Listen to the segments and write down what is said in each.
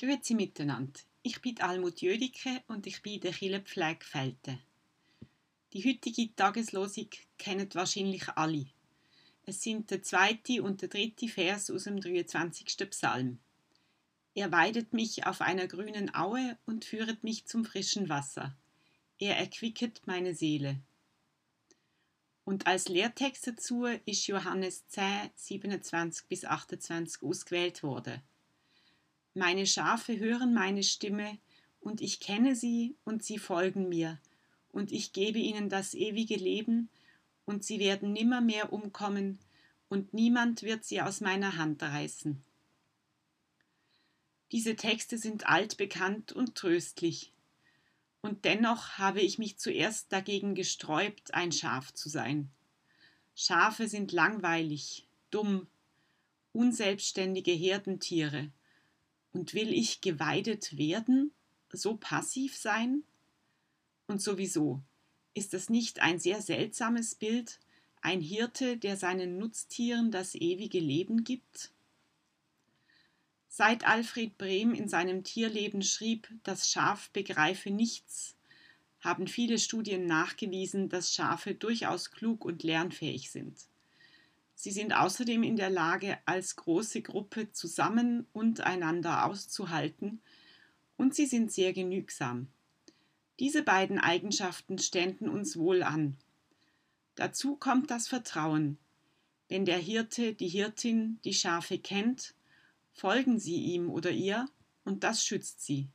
Grüezi miteinander. Ich bin Almut Jödike und ich bin der Kirchenpflege. Die heutige Tageslosung kennen wahrscheinlich alle. Es sind der zweite und der dritte Vers aus dem 23. Psalm. Er weidet mich auf einer grünen Aue und führet mich zum frischen Wasser. Er erquicket meine Seele. Und als Lehrtext dazu ist Johannes 10, 27 bis 28 ausgewählt worden. Meine Schafe hören meine Stimme, und ich kenne sie, und sie folgen mir, und ich gebe ihnen das ewige Leben, und sie werden nimmermehr umkommen, und niemand wird sie aus meiner Hand reißen. Diese Texte sind altbekannt und tröstlich, und dennoch habe ich mich zuerst dagegen gesträubt, ein Schaf zu sein. Schafe sind langweilig, dumm, unselbstständige Herdentiere, und will ich geweidet werden, so passiv sein? Und sowieso, ist das nicht ein sehr seltsames Bild, ein Hirte, der seinen Nutztieren das ewige Leben gibt? Seit Alfred Brehm in seinem Tierleben schrieb, das Schaf begreife nichts, haben viele Studien nachgewiesen, dass Schafe durchaus klug und lernfähig sind. Sie sind außerdem in der Lage, als große Gruppe zusammen und einander auszuhalten, und sie sind sehr genügsam. Diese beiden Eigenschaften ständen uns wohl an. Dazu kommt das Vertrauen. Wenn der Hirte, die Hirtin die Schafe kennt, folgen sie ihm oder ihr, und das schützt sie.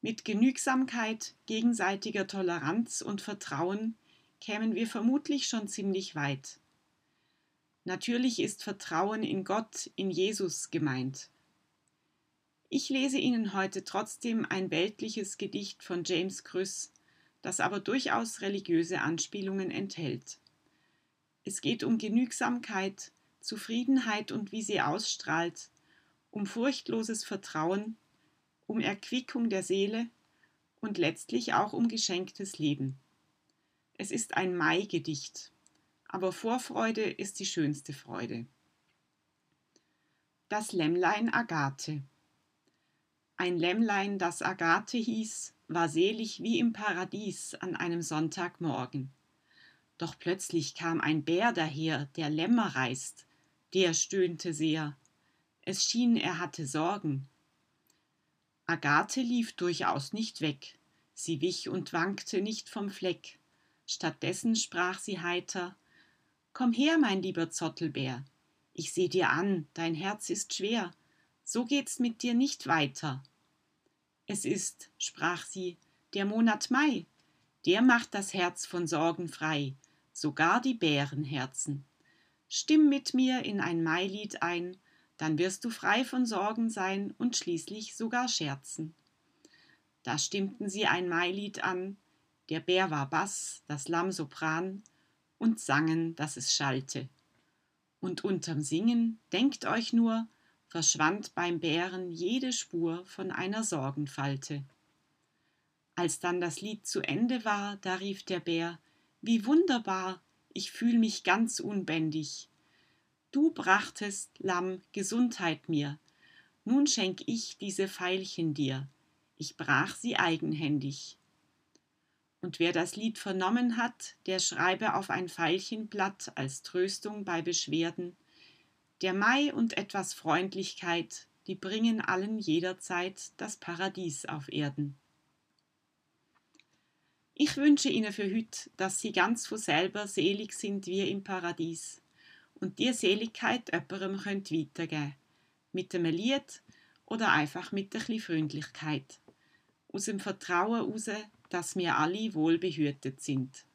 Mit Genügsamkeit, gegenseitiger Toleranz und Vertrauen kämen wir vermutlich schon ziemlich weit. Natürlich ist Vertrauen in Gott, in Jesus gemeint. Ich lese Ihnen heute trotzdem ein weltliches Gedicht von James Krüss, das aber durchaus religiöse Anspielungen enthält. Es geht um Genügsamkeit, Zufriedenheit und wie sie ausstrahlt, um furchtloses Vertrauen, um Erquickung der Seele und letztlich auch um geschenktes Leben. Es ist ein Mai-Gedicht aber Vorfreude ist die schönste Freude. Das Lämmlein Agathe Ein Lämmlein, das Agathe hieß, war selig wie im Paradies an einem Sonntagmorgen. Doch plötzlich kam ein Bär daher, der Lämmer reißt, der stöhnte sehr. Es schien, er hatte Sorgen. Agathe lief durchaus nicht weg, sie wich und wankte nicht vom Fleck. Stattdessen sprach sie heiter Komm her, mein lieber Zottelbär. Ich seh dir an, dein Herz ist schwer. So geht's mit dir nicht weiter. Es ist, sprach sie, der Monat Mai. Der macht das Herz von Sorgen frei, sogar die Bärenherzen. Stimm mit mir in ein Mailied ein, dann wirst du frei von Sorgen sein und schließlich sogar scherzen. Da stimmten sie ein Mailied an, der Bär war Bass, das Lamm Sopran, und sangen, dass es schallte. Und unterm Singen, denkt euch nur, verschwand beim Bären jede Spur von einer Sorgenfalte. Als dann das Lied zu Ende war, da rief der Bär, wie wunderbar, ich fühl mich ganz unbändig. Du brachtest, Lamm, Gesundheit mir, nun schenk ich diese Veilchen dir, ich brach sie eigenhändig. Und wer das Lied vernommen hat, der schreibe auf ein Veilchenblatt als Tröstung bei Beschwerden. Der Mai und etwas Freundlichkeit, die bringen allen jederzeit das Paradies auf Erden. Ich wünsche Ihnen für hüt, dass Sie ganz von selber selig sind wie im Paradies und die Seligkeit öpperem könnt weitergeben. Mit einem Lied oder einfach mit ein bisschen Freundlichkeit. Aus dem Vertrauen heraus, dass wir alle wohlbehütet sind.